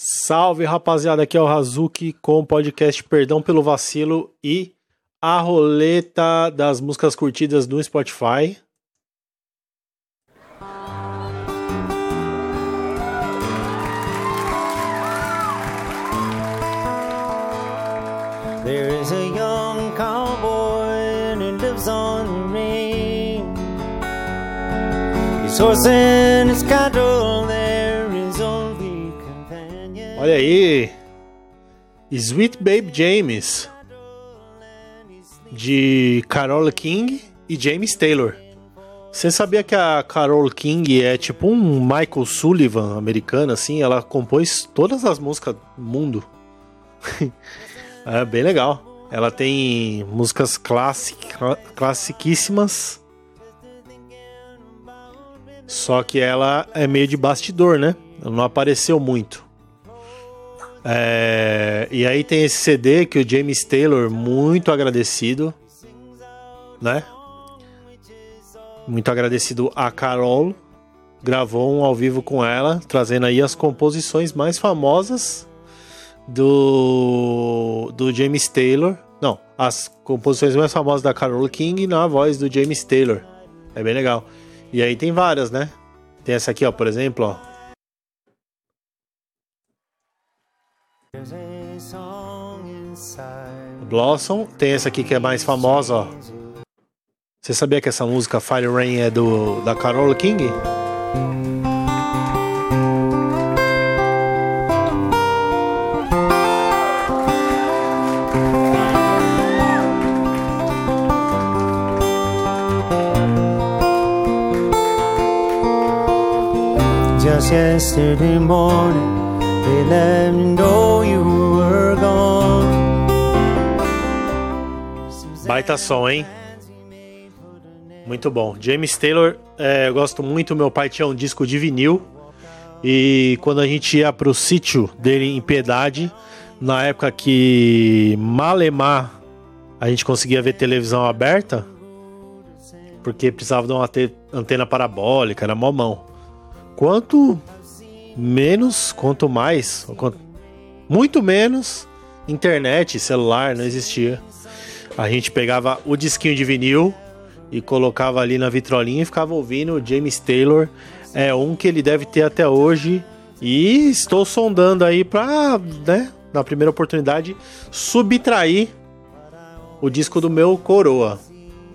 Salve rapaziada, aqui é o Razuki com o podcast Perdão pelo Vacilo e a roleta das músicas curtidas no Spotify. There is a young cowboy and he lives on the range. His horse and his cattle, Olha aí, Sweet Babe James de Carole King e James Taylor. Você sabia que a Carole King é tipo um Michael Sullivan americana, assim? Ela compôs todas as músicas do mundo. é bem legal. Ela tem músicas classiquíssimas. Só que ela é meio de bastidor, né? Ela não apareceu muito. É, e aí tem esse CD que o James Taylor, muito agradecido, né? Muito agradecido a Carol, gravou um ao vivo com ela, trazendo aí as composições mais famosas do, do James Taylor. Não, as composições mais famosas da Carol King na voz do James Taylor. É bem legal. E aí tem várias, né? Tem essa aqui, ó, por exemplo, ó. Blossom. Tem essa aqui que é mais famosa, ó. Você sabia que essa música Fire Rain é do da Carole King? Just yesterday morning, they let me know you were gone. Baita som, hein? Muito bom. James Taylor, é, eu gosto muito. Meu pai tinha um disco de vinil. E quando a gente ia pro sítio dele em Piedade, na época que Malemar a gente conseguia ver televisão aberta, porque precisava de uma te- antena parabólica, era mó mão. Quanto menos, quanto mais, quanto- muito menos, internet, celular não existia. A gente pegava o disquinho de vinil e colocava ali na vitrolinha e ficava ouvindo o James Taylor. É um que ele deve ter até hoje. E estou sondando aí pra, né, na primeira oportunidade, subtrair o disco do meu coroa.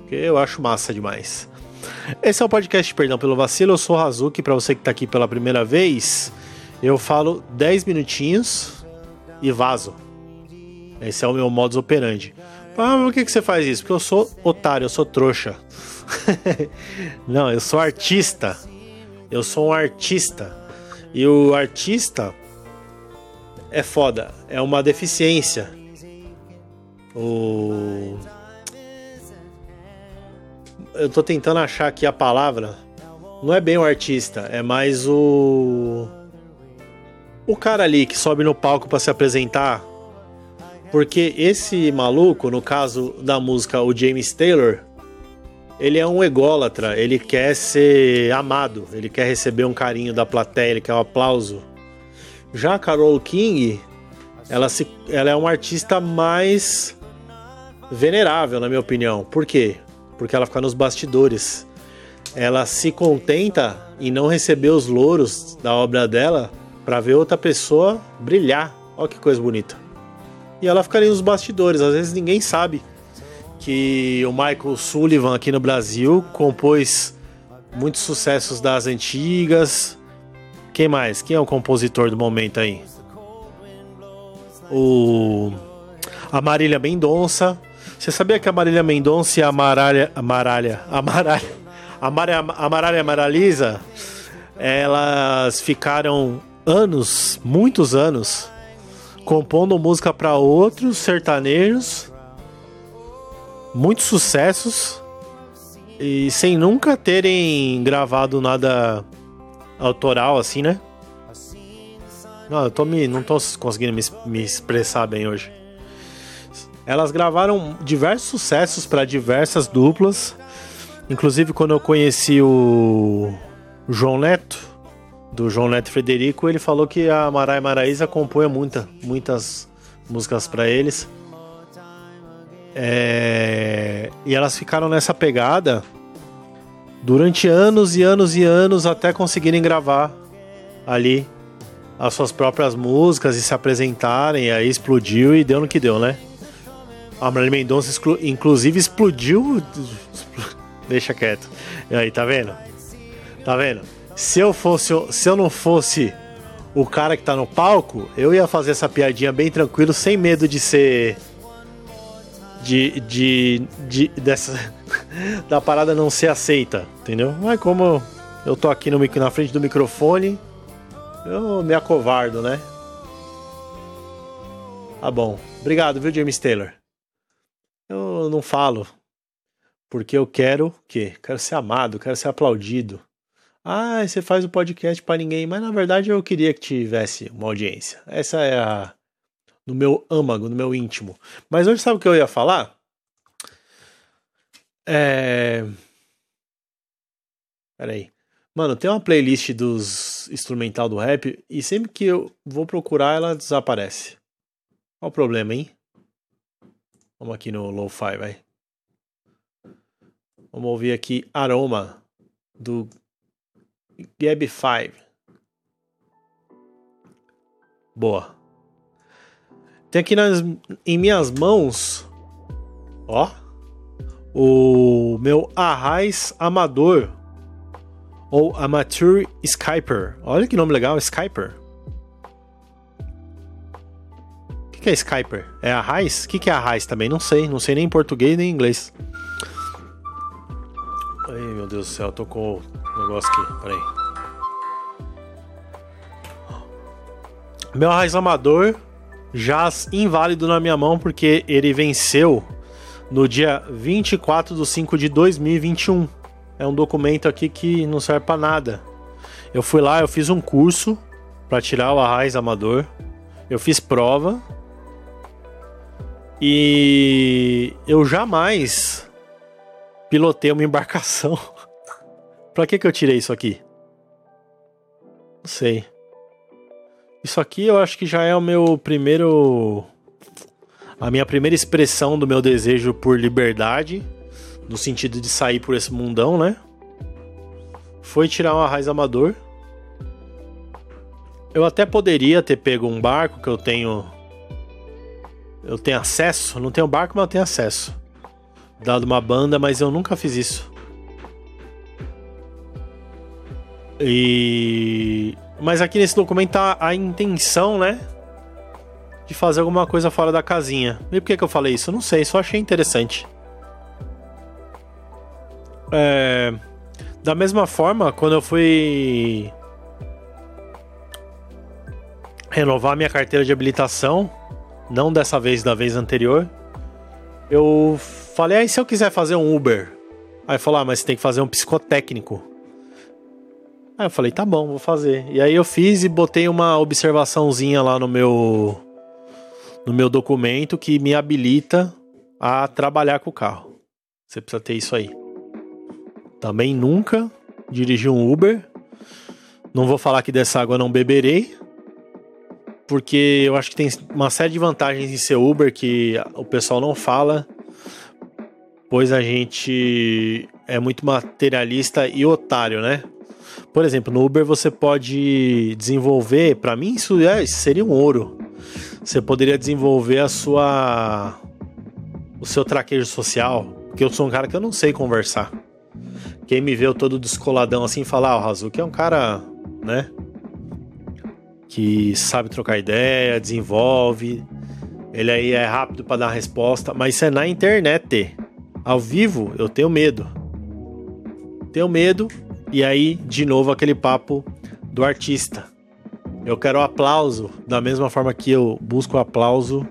Que eu acho massa demais. Esse é o podcast Perdão pelo Vacilo. Eu sou o Razuki. Pra você que tá aqui pela primeira vez, eu falo 10 minutinhos e vazo. Esse é o meu modus operandi. Ah, mas por que, que você faz isso? Porque eu sou otário, eu sou trouxa. Não, eu sou artista. Eu sou um artista. E o artista é foda. É uma deficiência. O. Eu tô tentando achar aqui a palavra. Não é bem o artista, é mais o. O cara ali que sobe no palco pra se apresentar porque esse maluco, no caso da música, o James Taylor, ele é um ególatra, ele quer ser amado, ele quer receber um carinho da plateia, ele quer um aplauso. Já a Carole King, ela, se, ela é uma artista mais venerável, na minha opinião. Por quê? Porque ela fica nos bastidores. Ela se contenta em não receber os louros da obra dela para ver outra pessoa brilhar. Olha que coisa bonita e ela ficaria nos bastidores. Às vezes ninguém sabe que o Michael Sullivan aqui no Brasil compôs muitos sucessos das antigas. Quem mais? Quem é o compositor do momento aí? O a Marília Mendonça. Você sabia que a Marília Mendonça e a Maralha, a Maralha, a Maralha, a Maria, a Maralha Maralisa, elas ficaram anos, muitos anos compondo música para outros sertanejos, muitos sucessos e sem nunca terem gravado nada autoral assim, né? Não, eu tô me, não tô conseguindo me, me expressar bem hoje. Elas gravaram diversos sucessos para diversas duplas, inclusive quando eu conheci o João Neto, do João Neto Frederico, ele falou que a Marai Maraíza compõe muita, muitas músicas para eles. É... E elas ficaram nessa pegada durante anos e anos e anos até conseguirem gravar ali as suas próprias músicas e se apresentarem. Aí explodiu e deu no que deu, né? A Marília Mendonça, inclusive, explodiu. Deixa quieto. E aí, tá vendo? Tá vendo? Se eu fosse, se eu não fosse o cara que tá no palco, eu ia fazer essa piadinha bem tranquilo, sem medo de ser de, de, de dessa da parada não ser aceita, entendeu? Mas como eu tô aqui no, na frente do microfone, eu me acovardo, né? Tá bom. Obrigado, viu, James Taylor? Eu não falo porque eu quero o quê? Quero ser amado, quero ser aplaudido. Ah, você faz o podcast para ninguém, mas na verdade eu queria que tivesse uma audiência. Essa é a no meu âmago, no meu íntimo. Mas hoje sabe o que eu ia falar? É. Peraí. Mano, tem uma playlist dos instrumental do rap e sempre que eu vou procurar ela desaparece. Qual o problema, hein? Vamos aqui no Lo-Fi, vai. Vamos ouvir aqui Aroma do Gab 5. Boa. Tem aqui nas, em minhas mãos, ó, o meu Arraiz Amador ou Amateur Skyper. Olha que nome legal, Skyper. Que, é Skyper? É Arraiz? O que, que é Arraiz também? Não sei, não sei nem em português nem em inglês. Ai meu Deus do céu, tocou o negócio aqui, peraí. Meu Arraiz Amador jaz inválido na minha mão porque ele venceu no dia 24 de 5 de 2021. É um documento aqui que não serve para nada. Eu fui lá, eu fiz um curso para tirar o arraiz amador. Eu fiz prova. E eu jamais pilotei uma embarcação. para que que eu tirei isso aqui? Não sei. Isso aqui eu acho que já é o meu primeiro. A minha primeira expressão do meu desejo por liberdade, no sentido de sair por esse mundão, né? Foi tirar uma raiz amador. Eu até poderia ter pego um barco que eu tenho. Eu tenho acesso. Não tenho barco, mas eu tenho acesso. Dado uma banda, mas eu nunca fiz isso. E mas aqui nesse documento tá a intenção, né? De fazer alguma coisa fora da casinha. E por que, que eu falei isso? Eu não sei, só achei interessante. É... Da mesma forma, quando eu fui renovar minha carteira de habilitação, não dessa vez, da vez anterior, eu falei, aí ah, se eu quiser fazer um Uber? Aí falou, ah, mas você tem que fazer um psicotécnico. Aí eu falei, tá bom, vou fazer. E aí eu fiz e botei uma observaçãozinha lá no meu no meu documento que me habilita a trabalhar com o carro. Você precisa ter isso aí. Também nunca dirigi um Uber. Não vou falar que dessa água não beberei, porque eu acho que tem uma série de vantagens em ser Uber que o pessoal não fala, pois a gente é muito materialista e otário, né? Por exemplo, no Uber você pode desenvolver, para mim isso é, seria um ouro. Você poderia desenvolver a sua o seu traquejo social, porque eu sou um cara que eu não sei conversar. Quem me vê eu todo descoladão assim falar, ah, o Razuki é um cara, né, que sabe trocar ideia, desenvolve, ele aí é rápido para dar resposta, mas isso é na internet. Ao vivo eu tenho medo. Tenho medo e aí, de novo, aquele papo do artista. Eu quero aplauso, da mesma forma que eu busco aplauso,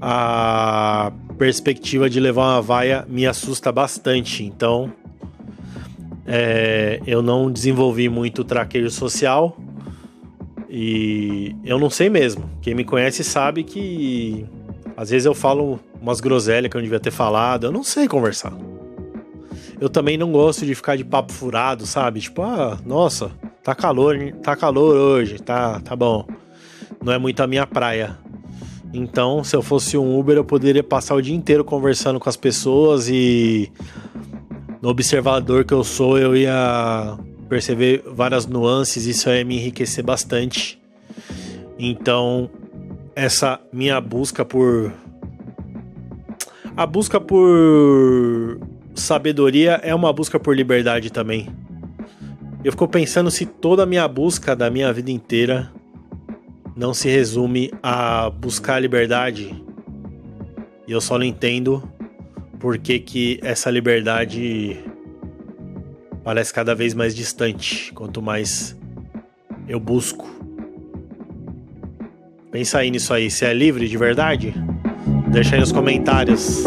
a perspectiva de levar uma vaia me assusta bastante. Então, é, eu não desenvolvi muito traquejo social e eu não sei mesmo. Quem me conhece sabe que às vezes eu falo umas groselhas que eu não devia ter falado. Eu não sei conversar eu também não gosto de ficar de papo furado, sabe? Tipo, ah, nossa, tá calor, tá calor hoje, tá, tá bom. Não é muito a minha praia. Então, se eu fosse um Uber, eu poderia passar o dia inteiro conversando com as pessoas e no observador que eu sou, eu ia perceber várias nuances, isso ia me enriquecer bastante. Então, essa minha busca por a busca por sabedoria é uma busca por liberdade também. Eu fico pensando se toda a minha busca da minha vida inteira não se resume a buscar a liberdade. E eu só não entendo por que, que essa liberdade parece cada vez mais distante quanto mais eu busco. Pensa aí nisso aí, se é livre de verdade? Deixa aí nos comentários.